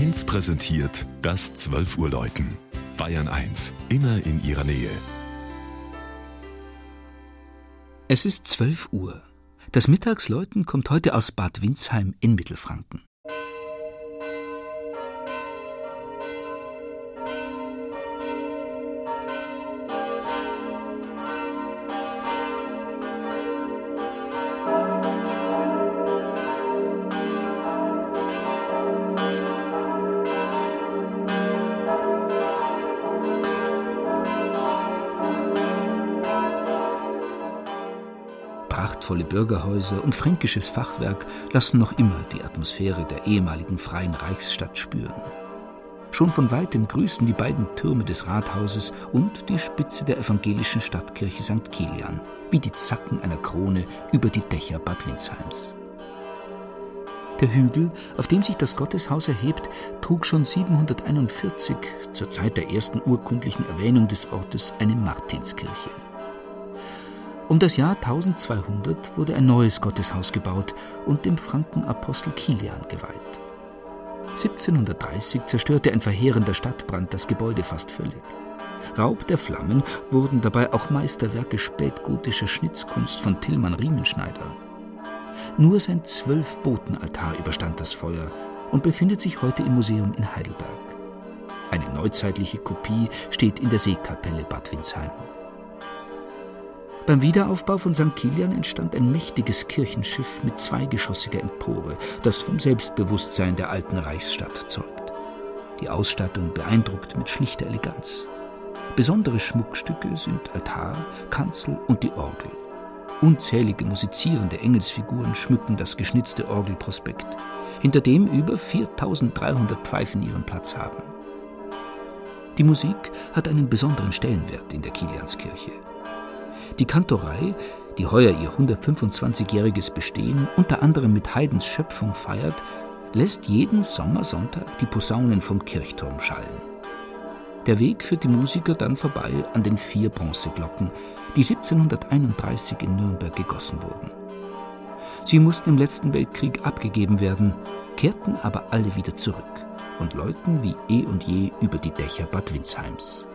1 präsentiert das 12 Uhr Läuten. Bayern 1, immer in ihrer Nähe. Es ist 12 Uhr. Das Mittagsläuten kommt heute aus Bad Windsheim in Mittelfranken. Prachtvolle Bürgerhäuser und fränkisches Fachwerk lassen noch immer die Atmosphäre der ehemaligen freien Reichsstadt spüren. Schon von weitem grüßen die beiden Türme des Rathauses und die Spitze der evangelischen Stadtkirche St. Kilian wie die Zacken einer Krone über die Dächer Bad Windsheims. Der Hügel, auf dem sich das Gotteshaus erhebt, trug schon 741, zur Zeit der ersten urkundlichen Erwähnung des Ortes, eine Martinskirche. Um das Jahr 1200 wurde ein neues Gotteshaus gebaut und dem Frankenapostel Kilian geweiht. 1730 zerstörte ein verheerender Stadtbrand das Gebäude fast völlig. Raub der Flammen wurden dabei auch Meisterwerke spätgotischer Schnitzkunst von Tillmann Riemenschneider. Nur sein Zwölf-Boten-Altar überstand das Feuer und befindet sich heute im Museum in Heidelberg. Eine neuzeitliche Kopie steht in der Seekapelle Bad Windsheim. Beim Wiederaufbau von St. Kilian entstand ein mächtiges Kirchenschiff mit zweigeschossiger Empore, das vom Selbstbewusstsein der alten Reichsstadt zeugt. Die Ausstattung beeindruckt mit schlichter Eleganz. Besondere Schmuckstücke sind Altar, Kanzel und die Orgel. Unzählige musizierende Engelsfiguren schmücken das geschnitzte Orgelprospekt, hinter dem über 4300 Pfeifen ihren Platz haben. Die Musik hat einen besonderen Stellenwert in der Kilianskirche. Die Kantorei, die heuer ihr 125-jähriges Bestehen unter anderem mit Haydns Schöpfung feiert, lässt jeden Sommersonntag die Posaunen vom Kirchturm schallen. Der Weg führt die Musiker dann vorbei an den vier Bronzeglocken, die 1731 in Nürnberg gegossen wurden. Sie mussten im letzten Weltkrieg abgegeben werden, kehrten aber alle wieder zurück und läuten wie eh und je über die Dächer Bad Windsheims.